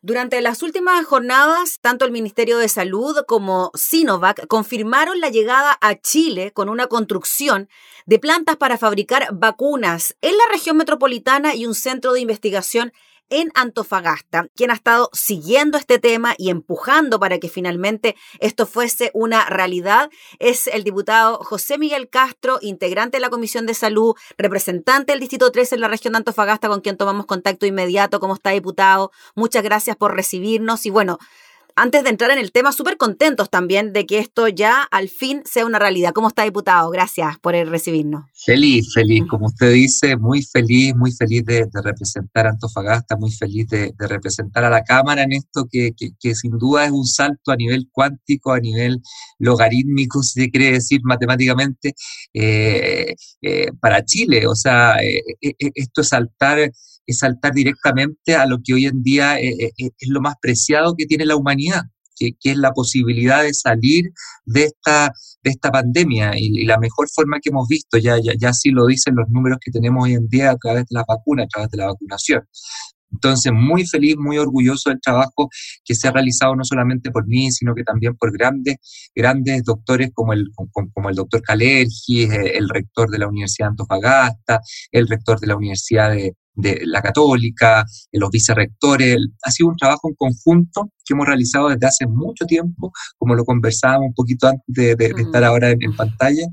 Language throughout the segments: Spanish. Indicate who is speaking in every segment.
Speaker 1: Durante las últimas jornadas, tanto el Ministerio de Salud como Sinovac confirmaron la llegada a Chile con una construcción de plantas para fabricar vacunas en la región metropolitana y un centro de investigación en Antofagasta, quien ha estado siguiendo este tema y empujando para que finalmente esto fuese una realidad, es el diputado José Miguel Castro, integrante de la Comisión de Salud, representante del Distrito 13 en la región de Antofagasta, con quien tomamos contacto inmediato. ¿Cómo está, diputado? Muchas gracias por recibirnos y bueno, antes de entrar en el tema, súper contentos también de que esto ya al fin sea una realidad. ¿Cómo está, diputado? Gracias por recibirnos.
Speaker 2: Feliz, feliz, como usted dice, muy feliz, muy feliz de, representar a Antofagasta, muy feliz de, representar a la Cámara en esto que, sin duda es un salto a nivel cuántico, a nivel logarítmico, si se quiere decir matemáticamente, eh, eh, para Chile. O sea, eh, esto es saltar es saltar directamente a lo que hoy en día eh, eh, eh, es lo más preciado que tiene la humanidad, que, es la posibilidad de salir de esta, de esta pandemia. Y, la mejor forma que hemos visto, ya, ya, ya sí lo dicen los números que tenemos hoy en día a través de la vacuna, a través de la vacunación. Entonces, muy feliz, muy orgulloso del trabajo que se ha realizado no solamente por mí, sino que también por grandes, grandes doctores como el, como, el doctor Calergi, el rector de la Universidad de Antofagasta, el rector de la Universidad de, de la Católica, los vicerrectores. Ha sido un trabajo en conjunto que hemos realizado desde hace mucho tiempo, como lo conversábamos un poquito antes de, estar ahora en, pantalla,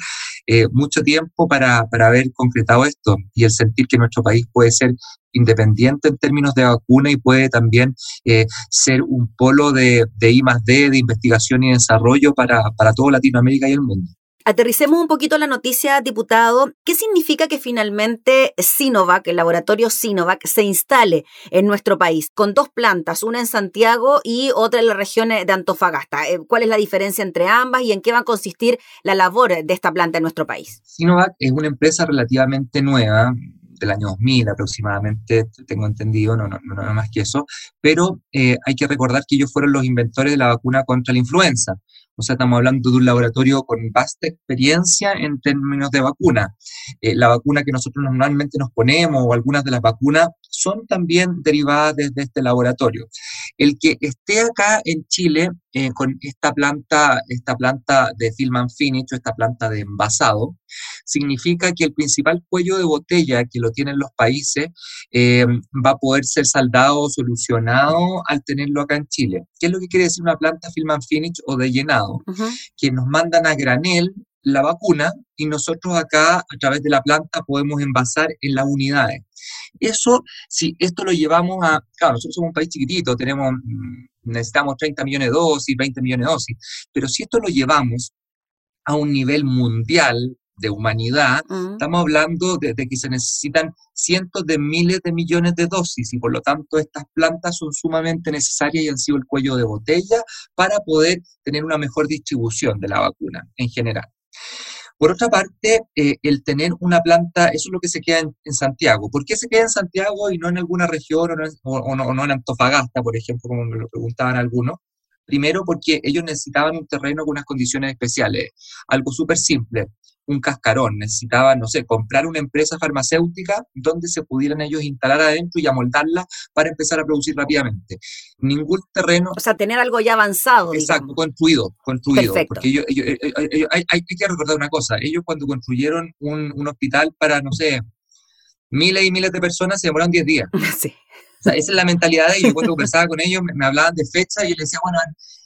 Speaker 2: eh, mucho tiempo para, para haber concretado esto y el sentir que nuestro país puede ser independiente en términos de vacuna y puede también eh, ser un polo de, de I D, de investigación y desarrollo para, para toda Latinoamérica y el mundo.
Speaker 1: Aterricemos un poquito la noticia, diputado. ¿Qué significa que finalmente Sinovac, el laboratorio Sinovac, se instale en nuestro país con dos plantas, una en Santiago y otra en la región de Antofagasta? Eh, ¿Cuál es la diferencia entre ambas y en qué va a consistir la labor de esta planta en nuestro país?
Speaker 2: Sinovac es una empresa relativamente nueva, del año 2000 aproximadamente, tengo entendido, no, no, no más que eso, pero eh, hay que recordar que ellos fueron los inventores de la vacuna contra la influenza. O sea, estamos hablando de un laboratorio con vasta experiencia en términos de vacuna. Eh, la vacuna que nosotros normalmente nos ponemos o algunas de las vacunas son también derivadas desde este laboratorio. El que esté acá en Chile eh, con esta planta, esta planta de film and finish esta planta de envasado, significa que el principal cuello de botella que lo tienen los países eh, va a poder ser saldado o solucionado al tenerlo acá en Chile. ¿Qué es lo que quiere decir una planta film and finish o de llenado? Que nos mandan a granel la vacuna y nosotros acá a través de la planta podemos envasar en las unidades. Eso, si esto lo llevamos a, claro, nosotros somos un país chiquitito, tenemos, mm, necesitamos 30 millones de dosis, 20 millones de dosis, pero si esto lo llevamos a un nivel mundial de humanidad, mm. estamos hablando de, que se necesitan cientos de miles de millones de dosis y por lo tanto estas plantas son sumamente necesarias y han sido el cuello de botella para poder tener una mejor distribución de la vacuna en general. Por otra parte, eh, el tener una planta, eso es lo que se queda en, Santiago. ¿Por qué se queda en Santiago y no en alguna región o, no, en Antofagasta, por ejemplo, como me lo preguntaban algunos? Primero porque ellos necesitaban un terreno con unas condiciones especiales. Algo súper simple un cascarón, necesitaban, no sé, comprar una empresa farmacéutica donde se pudieran ellos instalar adentro y amoldarla para empezar a producir rápidamente. Ningún terreno...
Speaker 1: O sea, tener algo ya avanzado.
Speaker 2: Exacto, construido, construido. Porque ellos, hay, que recordar una cosa, ellos cuando construyeron un, un, hospital para, no sé, miles y miles de personas se demoraron 10 días. Sí. Sea, esa es la mentalidad de ellos. Cuando conversaba con ellos, me, hablaban de fecha y yo les decía, bueno,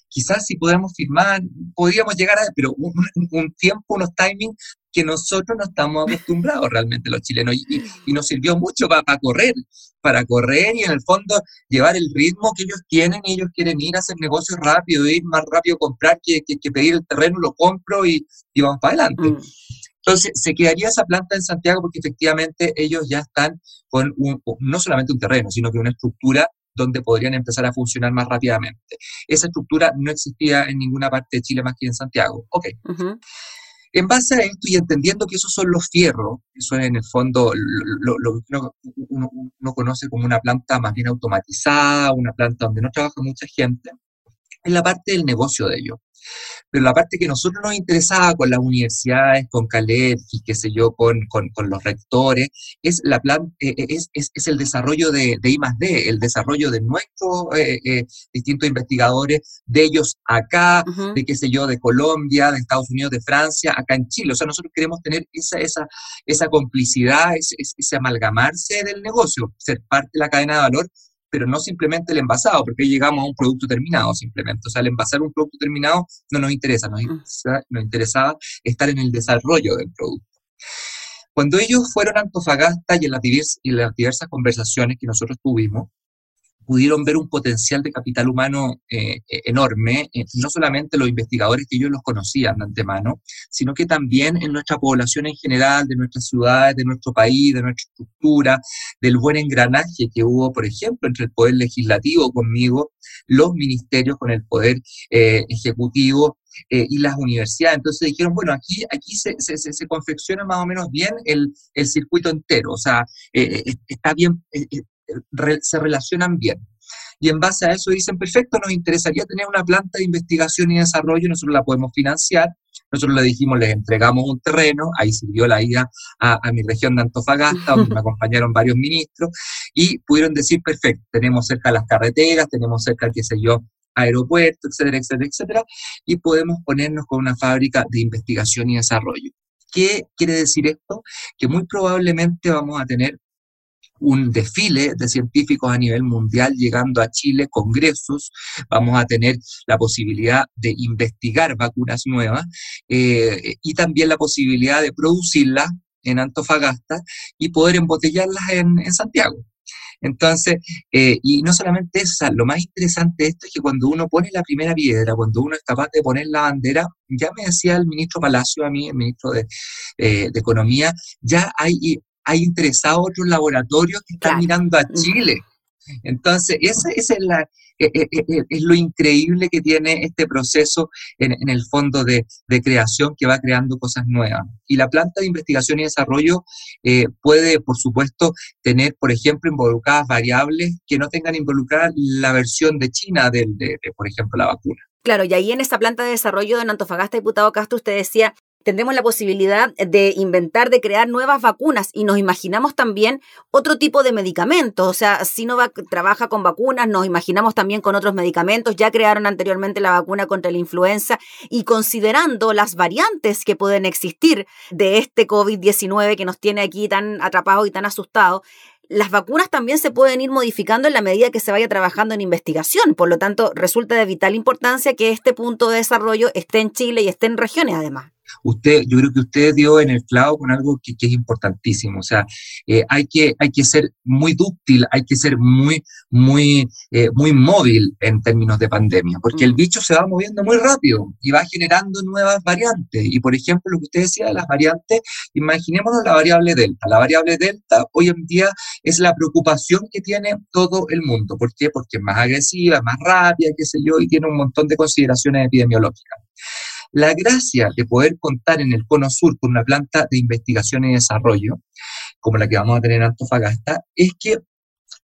Speaker 2: quizás si podemos firmar, podríamos llegar a, pero un, un tiempo, unos timings que nosotros no estamos acostumbrados realmente los chilenos y, nos sirvió mucho para correr, para correr y en el fondo llevar el ritmo que ellos tienen y ellos quieren ir a hacer negocios rápido, ir más rápido a comprar que, que, pedir el terreno, lo compro y, y vamos para adelante. Mm. Entonces, se quedaría esa planta en Santiago porque efectivamente ellos ya están con un, no solamente un terreno, sino que una estructura donde podrían empezar a funcionar más rápidamente. Esa estructura no existía en ninguna parte de Chile más que en Santiago. Ok. En base a esto y entendiendo que esos son los fierros, eso es en el fondo lo, que uno, uno, conoce como una planta más bien automatizada, una planta donde no trabaja mucha gente, es la parte del negocio de ellos. Pero la parte que a nosotros nos interesaba con las universidades, con Caleb y qué sé yo, con, con, los rectores, es, la plan, eh, eh, es, es, es, el desarrollo de, de I D, el desarrollo de nuestros eh, distintos investigadores, de ellos acá, de qué sé yo, de Colombia, de Estados Unidos, de Francia, acá en Chile. O sea, nosotros queremos tener esa, esa, esa complicidad, ese, ese amalgamarse del negocio, ser parte de la cadena de valor pero no simplemente el envasado, porque ahí llegamos a un producto terminado simplemente. O sea, el envasar un producto terminado no nos interesa, nos, mm. interesaba estar en el desarrollo del producto. Cuando ellos fueron a Antofagasta y en las, y en las diversas conversaciones que nosotros tuvimos, pudieron ver un potencial de capital humano eh, e-, enorme, eh, no solamente los investigadores que ellos los conocían de antemano, sino que también en nuestra población en general, de nuestras ciudades, de nuestro país, de nuestra estructura, del buen engranaje que hubo, por ejemplo, entre el poder legislativo conmigo, los ministerios con el poder eh, ejecutivo, y las universidades. Entonces dijeron, bueno, aquí, aquí se, se, confecciona más o menos bien el, el circuito entero, o sea, está bien, se relacionan bien. Y en base a eso dicen, perfecto, nos interesaría tener una planta de investigación y desarrollo, nosotros la podemos financiar. Nosotros le dijimos, les entregamos un terreno, ahí sirvió la ida a, mi región de Antofagasta, donde me acompañaron varios ministros, y pudieron decir, perfecto, tenemos cerca las carreteras, tenemos cerca, qué sé yo, aeropuertos, etcétera, etcétera, etcétera, y podemos ponernos con una fábrica de investigación y desarrollo. ¿Qué quiere decir esto? Que muy probablemente vamos a tener un desfile de científicos a nivel mundial llegando a Chile, congresos, vamos a tener la posibilidad de investigar vacunas nuevas eh, y también la posibilidad de producirlas en Antofagasta y poder embotellarlas en, Santiago. Entonces, eh, y no solamente eso, lo más interesante de esto es que cuando uno pone la primera piedra, cuando uno es capaz de poner la bandera, ya me decía el ministro Palacio a mí, el ministro de, eh, de Economía, ya hay hay interesados otros laboratorios que están mirando a Chile. Entonces, ese, es, la, e, e, e, es, lo increíble que tiene este proceso en, el fondo de, creación que va creando cosas nuevas. Y la planta de investigación y desarrollo eh, puede, por supuesto, tener, por ejemplo, involucradas variables que no tengan involucrada la versión de China de, de, por ejemplo, la vacuna.
Speaker 1: Claro, y ahí en esta planta de desarrollo de Antofagasta, diputado Castro, usted decía tendremos la posibilidad de inventar, de crear nuevas vacunas y nos imaginamos también otro tipo de medicamentos. O sea, Sinovac trabaja con vacunas, nos imaginamos también con otros medicamentos. Ya crearon anteriormente la vacuna contra la influenza y considerando las variantes que pueden existir de este COVID-19 que nos tiene aquí tan atrapados y tan asustados, las vacunas también se pueden ir modificando en la medida que se vaya trabajando en investigación. Por lo tanto, resulta de vital importancia que este punto de desarrollo esté en Chile y esté en regiones además
Speaker 2: usted, yo creo que usted dio en el clavo con algo que, es importantísimo. O sea, eh, hay, que, hay que ser muy dúctil, hay que ser muy, muy, eh, muy móvil en términos de pandemia, porque el mm. bicho se va moviendo muy rápido y va generando nuevas variantes. Y por ejemplo, lo que usted decía de las variantes, imaginémonos la variable delta. La variable delta hoy en día es la preocupación que tiene todo el mundo. ¿Por qué? Porque es más agresiva, es más rápida, qué sé yo, y tiene un montón de consideraciones epidemiológicas. La gracia de poder contar en el Cono Sur con una planta de investigación y desarrollo, como la que vamos a tener en Antofagasta, es que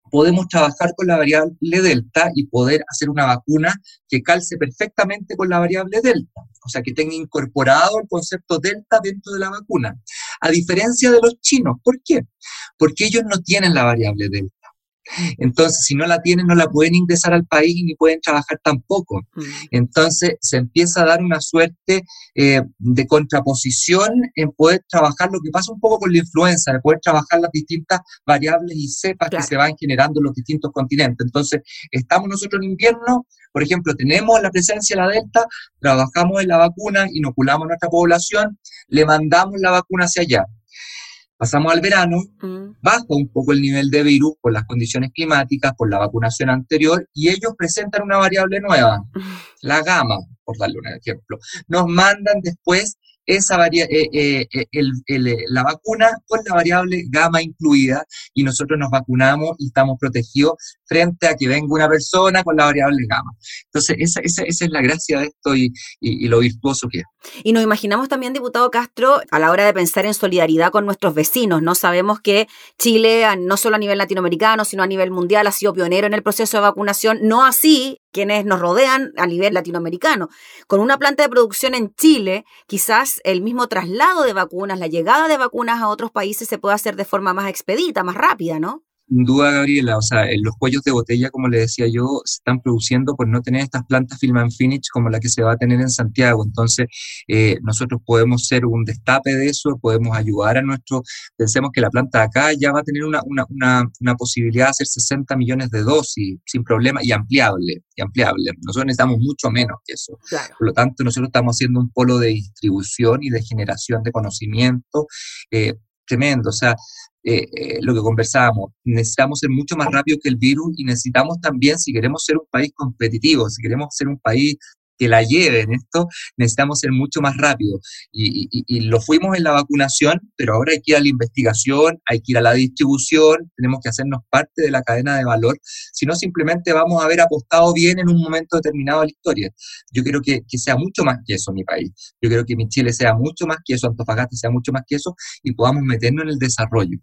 Speaker 2: podemos trabajar con la variable delta y poder hacer una vacuna que calce perfectamente con la variable delta, o sea, que tenga incorporado el concepto delta dentro de la vacuna, a diferencia de los chinos. ¿Por qué? Porque ellos no tienen la variable delta. Entonces, si no la tienen, no la pueden ingresar al país ni pueden trabajar tampoco. Mm. Entonces, se empieza a dar una suerte eh, de contraposición en poder trabajar lo que pasa un poco con la influenza, de poder trabajar las distintas variables y cepas que se van generando en los distintos continentes. Entonces, estamos nosotros en invierno, por ejemplo, tenemos la presencia de la Delta, trabajamos en la vacuna, inoculamos a nuestra población, le mandamos la vacuna hacia allá Pasamos al verano, mm. baja un poco el nivel de virus por las condiciones climáticas, por la vacunación anterior, y ellos presentan una variable nueva, mm. la gama, por darle un ejemplo. Nos mandan después esa eh, eh, eh, la vacuna con la variable gamma incluida y nosotros nos vacunamos y estamos protegidos frente a que venga una persona con la variable gamma. Entonces, esa, esa, esa es la gracia de esto y, lo virtuoso que es.
Speaker 1: Y nos imaginamos también, diputado Castro, a la hora de pensar en solidaridad con nuestros vecinos, ¿no? Sabemos que Chile, no solo a nivel latinoamericano, sino a nivel mundial, ha sido pionero en el proceso de vacunación, no así quienes nos rodean a nivel latinoamericano. Con una planta de producción en Chile, quizás el mismo traslado de vacunas, la llegada de vacunas a otros países se pueda hacer de forma más expedita, más rápida, ¿no?
Speaker 2: Sin duda, Gabriela, o sea, los cuellos de botella, como le decía yo, se están produciendo por no tener estas plantas film and finish como la que se va a tener en Santiago. Entonces, eh, nosotros podemos ser un destape de eso, podemos ayudar a nuestro, pensemos que la planta de acá ya va a tener una, una, una, una posibilidad de hacer 60 millones de dosis sin problema y ampliable, y ampliable. Nosotros necesitamos mucho menos que eso. Por lo tanto, nosotros estamos haciendo un polo de distribución y de generación de conocimiento. Eh, tremendo. O sea, eh, eh, lo que conversábamos, necesitamos ser mucho más rápido que el virus y necesitamos también, si queremos ser un país competitivo, si queremos ser un país que la lleven esto, necesitamos ser mucho más rápido. Y, lo fuimos en la vacunación, pero ahora hay que ir a la investigación, hay que ir a la distribución, tenemos que hacernos parte de la cadena de valor, si no simplemente vamos a haber apostado bien en un momento determinado de la historia. Yo quiero que, sea mucho más que eso mi país. Yo quiero que mi Chile sea mucho más que eso, Antofagasta sea mucho más que eso y podamos meternos en el desarrollo.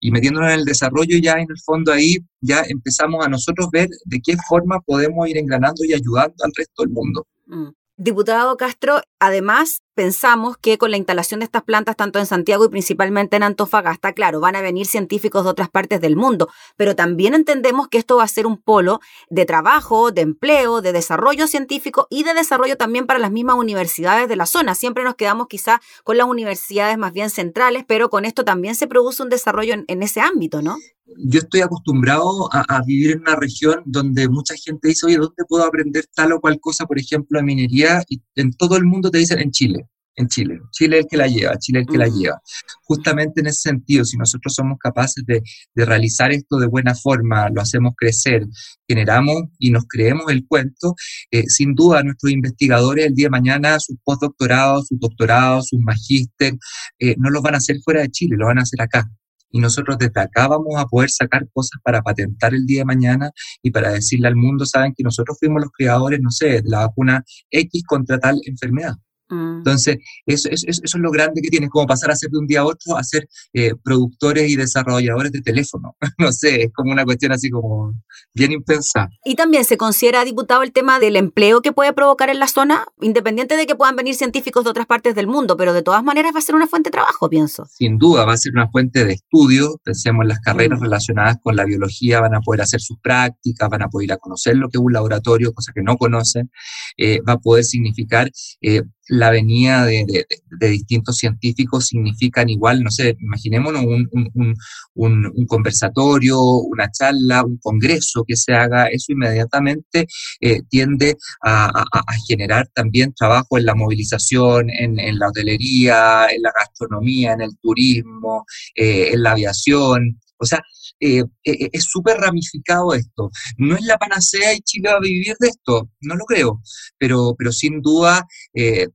Speaker 2: Y metiéndonos en el desarrollo ya en el fondo ahí ya empezamos a nosotros ver de qué forma podemos ir engranando y ayudando al resto del mundo.
Speaker 1: Mm. Diputado Castro, además pensamos que con la instalación de estas plantas, tanto en Santiago y principalmente en Antofagasta, claro, van a venir científicos de otras partes del mundo, pero también entendemos que esto va a ser un polo de trabajo, de empleo, de desarrollo científico y de desarrollo también para las mismas universidades de la zona. Siempre nos quedamos quizá con las universidades más bien centrales, pero con esto también se produce un desarrollo en, ese ámbito, ¿no?
Speaker 2: yo estoy acostumbrado a, vivir en una región donde mucha gente dice, oye, ¿dónde puedo aprender tal o cual cosa, por ejemplo, de minería? Y en todo el mundo te dicen en Chile, en Chile. Chile es el que la lleva, Chile es el que la lleva. Justamente en ese sentido, si nosotros somos capaces de, realizar esto de buena forma, lo hacemos crecer, generamos y nos creemos el cuento, eh, sin duda nuestros investigadores el día de mañana, sus postdoctorados, sus doctorados, sus magíster, eh, no los van a hacer fuera de Chile, lo van a hacer acá y nosotros desde acá vamos a poder sacar cosas para patentar el día de mañana y para decirle al mundo, saben que nosotros fuimos los creadores, no sé, de la vacuna X contra tal enfermedad. Mm. Entonces, eso, eso, es lo grande que tiene, como pasar a ser de un día a otro a ser eh, productores y desarrolladores de teléfono. no sé, es como una cuestión así como bien impensada.
Speaker 1: Y también se considera, diputado, el tema del empleo que puede provocar en la zona, independiente de que puedan venir científicos de otras partes del mundo, pero de todas maneras va a ser una fuente de trabajo, pienso.
Speaker 2: Sin duda, va a ser una fuente de estudio. Pensemos en las carreras mm. relacionadas con la biología, van a poder hacer sus prácticas, van a poder ir a conocer lo que es un laboratorio, cosa que no conocen. Eh, va a poder significar eh, la venida de, distintos científicos significan igual, no sé, imaginémonos un, conversatorio, una charla, un congreso que se haga, eso inmediatamente eh, tiende a, generar también trabajo en la movilización, en, la hotelería, en la gastronomía, en el turismo, eh, en la aviación. O sea, eh, es súper ramificado esto. No es la panacea y Chile va a vivir de esto, no lo creo, pero, pero sin duda eh,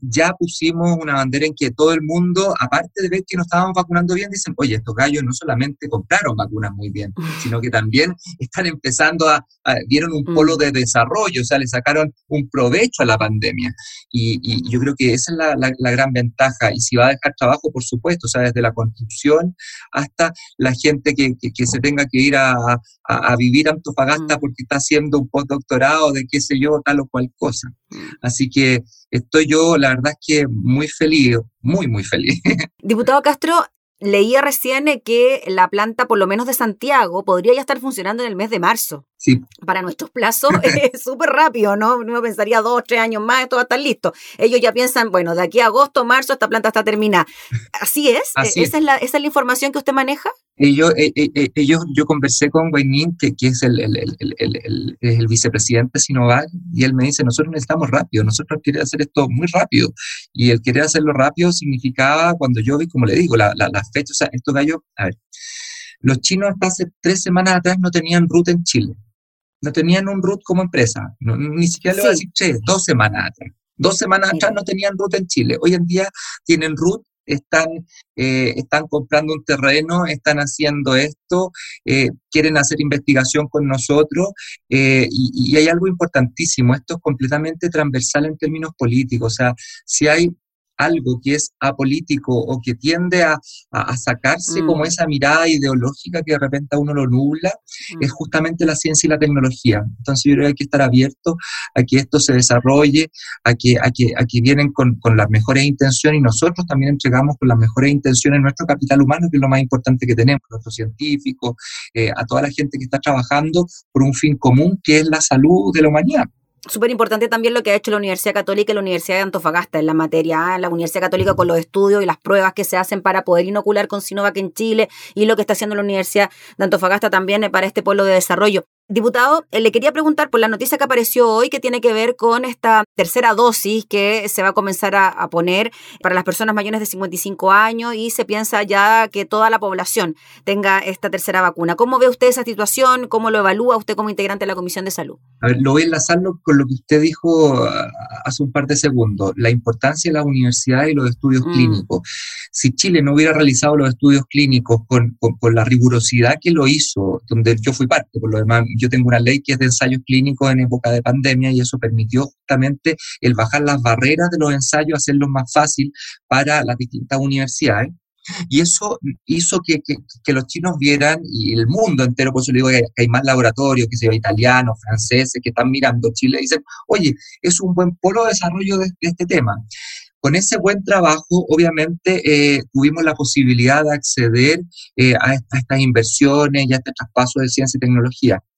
Speaker 2: ya pusimos una bandera en que todo el mundo, aparte de ver que nos estábamos vacunando bien, dicen, oye, estos gallos no solamente compraron vacunas muy bien, sino que también están empezando a, vieron un polo de desarrollo, o sea, le sacaron un provecho a la pandemia. Y, yo creo que esa es la, gran ventaja. Y si va a dejar trabajo, por supuesto, o sea, desde la construcción hasta la gente que, se tenga que ir a, vivir a Antofagasta porque está haciendo un postdoctorado de qué sé yo, tal o cual cosa. Mm. Así que estoy yo, la verdad es que muy feliz, muy, muy feliz.
Speaker 1: Diputado Castro, leía recién que la planta, por lo menos de Santiago, podría ya estar funcionando en el mes de marzo.
Speaker 2: Sí.
Speaker 1: Para nuestros plazos es súper rápido, ¿no? Uno pensaría dos, tres años más, esto va a estar listo. Ellos ya piensan, bueno, de aquí a agosto, marzo, esta planta está terminada. ¿Así es? ¿Esa, Es la, ¿Esa es la información que usted maneja?
Speaker 2: Ellos, eh, eh, eh, ellos, yo conversé con Guaynín, que, que es el, el, el, el, vicepresidente de Sinovac, y él me dice, nosotros necesitamos rápido, nosotros queremos hacer esto muy rápido. Y el querer hacerlo rápido significaba, cuando yo vi, como le digo, la, la, la fecha, o sea, estos gallos, a ver, los chinos hasta hace tres semanas atrás no tenían ruta en Chile no tenían un root como empresa. ni siquiera le voy a decir, che, dos semanas atrás. Dos semanas atrás no tenían root en Chile. Hoy en día tienen root, están, eh, están comprando un terreno, están haciendo esto, eh, quieren hacer investigación con nosotros eh, y, y, hay algo importantísimo, esto es completamente transversal en términos políticos, o sea, si hay algo que es apolítico o que tiende a, sacarse como mm. esa mirada ideológica que de repente a uno lo nubla, mm. es justamente la ciencia y la tecnología. Entonces yo creo que hay que estar abierto a que esto se desarrolle, a que, a que, a que vienen con, las mejores intenciones y nosotros también entregamos con las mejores intenciones nuestro capital humano, que es lo más importante que tenemos, nuestros científicos, eh, a toda la gente que está trabajando por un fin común que es la salud de la humanidad.
Speaker 1: Súper importante también lo que ha hecho la Universidad Católica y la Universidad de Antofagasta en la materia, ¿ah? la Universidad Católica con los estudios y las pruebas que se hacen para poder inocular con Sinovac en Chile y lo que está haciendo la Universidad de Antofagasta también eh, para este pueblo de desarrollo. Diputado, eh, le quería preguntar por la noticia que apareció hoy que tiene que ver con esta tercera dosis que se va a comenzar a, poner para las personas mayores de 55 años y se piensa ya que toda la población tenga esta tercera vacuna. ¿Cómo ve usted esa situación? ¿Cómo lo evalúa usted como integrante de la Comisión de Salud?
Speaker 2: A ver, lo voy a enlazarlo con lo que usted dijo hace un par de segundos, la importancia de las universidades y los estudios mm. clínicos. Si Chile no hubiera realizado los estudios clínicos con, con la rigurosidad que lo hizo, donde yo fui parte, por lo demás yo tengo una ley que es de ensayos clínicos en época de pandemia y eso permitió justamente el bajar las barreras de los ensayos, hacerlos más fácil para las distintas universidades. Y eso hizo que, que, los chinos vieran, y el mundo entero, por eso le digo que hay más laboratorios, que se italianos, franceses, que están mirando Chile y dicen, oye, es un buen polo de desarrollo de, este tema. Con ese buen trabajo, obviamente, eh, tuvimos la posibilidad de acceder eh, a, a, estas inversiones y a este traspaso de ciencia y tecnología.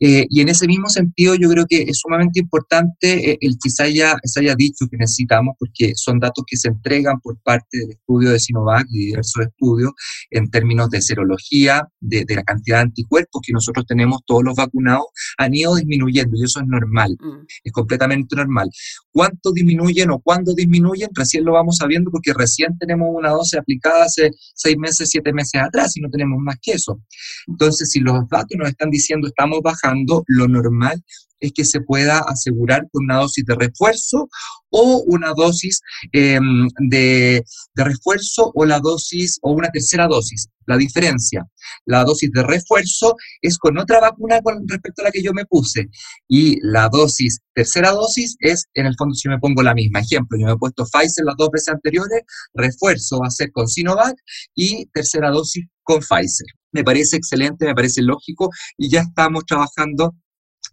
Speaker 2: Eh, y en ese mismo sentido, yo creo que es sumamente importante eh, el que se haya, se haya dicho que necesitamos, porque son datos que se entregan por parte del estudio de Sinovac y diversos estudios en términos de serología, de, la cantidad de anticuerpos que nosotros tenemos, todos los vacunados, han ido disminuyendo y eso es normal, mm. es completamente normal. ¿Cuánto disminuyen o cuándo disminuyen? Recién lo vamos sabiendo porque recién tenemos una dosis aplicada hace seis meses, siete meses atrás y no tenemos más que eso. Entonces, si los datos nos están diciendo estamos bajando, lo normal es que se pueda asegurar con una dosis de refuerzo o una dosis em, de, refuerzo o la dosis o una tercera dosis. La diferencia, la dosis de refuerzo es con otra vacuna con respecto a la que yo me puse y la dosis, tercera dosis es en el fondo si me pongo la misma. Ejemplo, yo me he puesto Pfizer las dos veces anteriores, refuerzo va a ser con Sinovac y tercera dosis con Pfizer me parece excelente, me parece lógico y ya estamos trabajando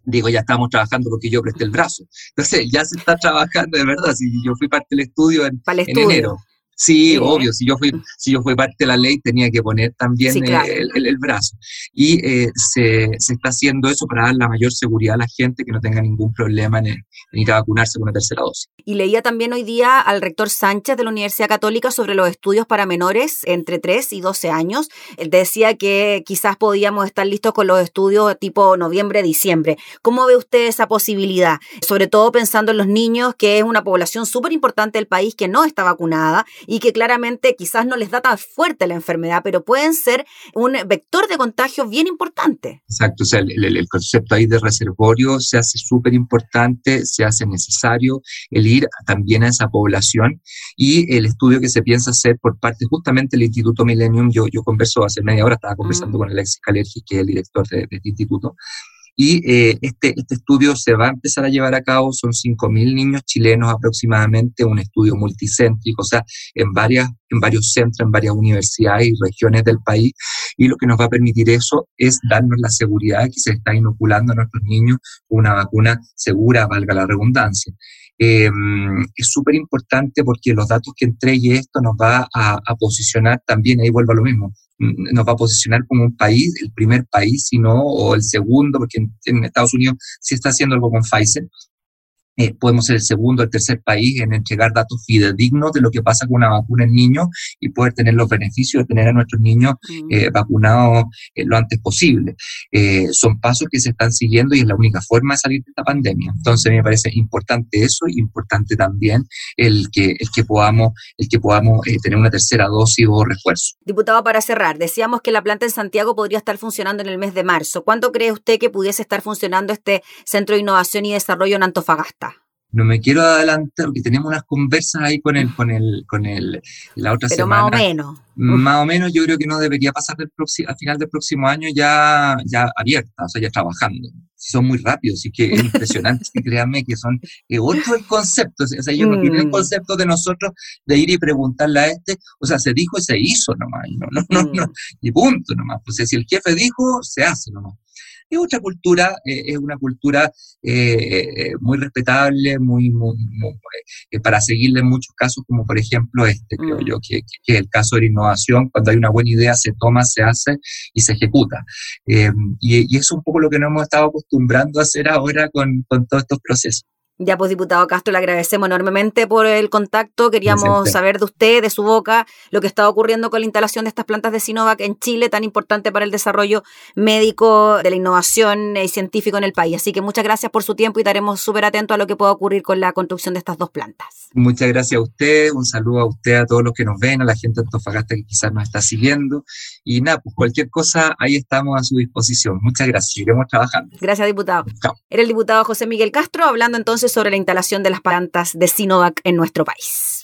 Speaker 2: digo, ya estamos trabajando porque yo presté el brazo. Entonces, ya se está trabajando de verdad. Si yo fui parte del estudio en, en enero. Sí, obvio, si yo, fui, si yo fui parte de la ley tenía que poner también eh, el, brazo. Y eh, se, se, está haciendo eso para dar la mayor seguridad a la gente que no tenga ningún problema en, ir a vacunarse con una tercera dosis.
Speaker 1: Y leía también hoy día al rector Sánchez de la Universidad Católica sobre los estudios para menores entre 3 y 12 años. Él decía que quizás podíamos estar listos con los estudios tipo noviembre, diciembre. ¿Cómo ve usted esa posibilidad? Sobre todo pensando en los niños, que es una población súper importante del país que no está vacunada y que claramente quizás no les da tan fuerte la enfermedad, pero pueden ser un vector de contagio bien importante.
Speaker 2: Exacto, o sea, el, concepto ahí de reservorio se hace súper importante, se hace necesario el ir también a esa población y el estudio que se piensa hacer por parte justamente del Instituto Millennium, yo, yo converso hace media hora, estaba conversando mm. con Alexis Calergi, que es el director de, de este instituto, y eh, este, este estudio se va a empezar a llevar a cabo, son 5.000 niños chilenos aproximadamente, un estudio multicéntrico, o sea, en, varias, en varios centros, en varias universidades y regiones del país, y lo que nos va a permitir eso es darnos la seguridad de que se está inoculando a nuestros niños una vacuna segura, valga la redundancia. Eh, es súper importante porque los datos que entregue esto nos va a, posicionar también, ahí vuelvo a lo mismo, nos va a posicionar como un país, el primer país, sino, o el segundo, porque en, en Estados Unidos sí está haciendo algo con Pfizer, eh, podemos ser el segundo, el tercer país en entregar datos fidedignos de lo que pasa con una vacuna en niños y poder tener los beneficios de tener a nuestros niños mm. eh, vacunados eh, lo antes posible. son pasos que se están siguiendo y es la única forma de salir de esta pandemia. Entonces, me parece importante eso y importante también el que, el que podamos, el que podamos tener una tercera dosis o refuerzo.
Speaker 1: Diputado, para cerrar, decíamos que la planta en Santiago podría estar funcionando en el mes de marzo. ¿Cuándo cree usted que pudiese estar funcionando este Centro de Innovación y Desarrollo en Antofagasta?
Speaker 2: No me quiero adelantar porque tenemos unas conversas ahí con el, con el, con el, la otra
Speaker 1: Pero
Speaker 2: semana.
Speaker 1: más o menos.
Speaker 2: Más o menos yo creo que no debería pasar del próximo, al final del próximo año ya, ya abierta, o sea, ya trabajando. Si son muy rápidos, y que es impresionante, créanme que son eh, otro el concepto. O sea, ellos no tienen el
Speaker 1: Mm.
Speaker 2: concepto de nosotros de ir y preguntarle a este, o sea, se dijo y se hizo nomás, y no, no, no, no,
Speaker 1: Mm.
Speaker 2: y punto nomás. Pues si el jefe dijo, se hace nomás. Es otra cultura, eh, es una cultura eh, muy respetable, muy, muy, muy, eh, para seguirle en muchos casos, como por ejemplo este, creo
Speaker 1: Mm.
Speaker 2: yo, que, que- es el caso de la innovación, cuando hay una buena idea se toma, se hace y se ejecuta. Eh, y, y eso es un poco lo que nos hemos estado acostumbrando a hacer ahora con, con todos estos procesos.
Speaker 1: Ya, pues, diputado Castro, le agradecemos enormemente por el contacto. Queríamos
Speaker 2: Presente.
Speaker 1: saber de usted, de su boca, lo que está ocurriendo con la instalación de estas plantas de Sinovac en Chile, tan importante para el desarrollo médico, de la innovación y científico en el país. Así que muchas gracias por su tiempo y estaremos súper atentos a lo que pueda ocurrir con la construcción de estas dos plantas.
Speaker 2: Muchas gracias a usted, un saludo a usted, a todos los que nos ven, a la gente de Antofagasta que quizás nos está siguiendo. Y nada, pues cualquier cosa, ahí estamos a su disposición. Muchas gracias, seguiremos trabajando.
Speaker 1: Gracias, diputado.
Speaker 2: Chao.
Speaker 1: Era el diputado José Miguel Castro hablando entonces sobre la instalación de las plantas de Sinovac en nuestro país.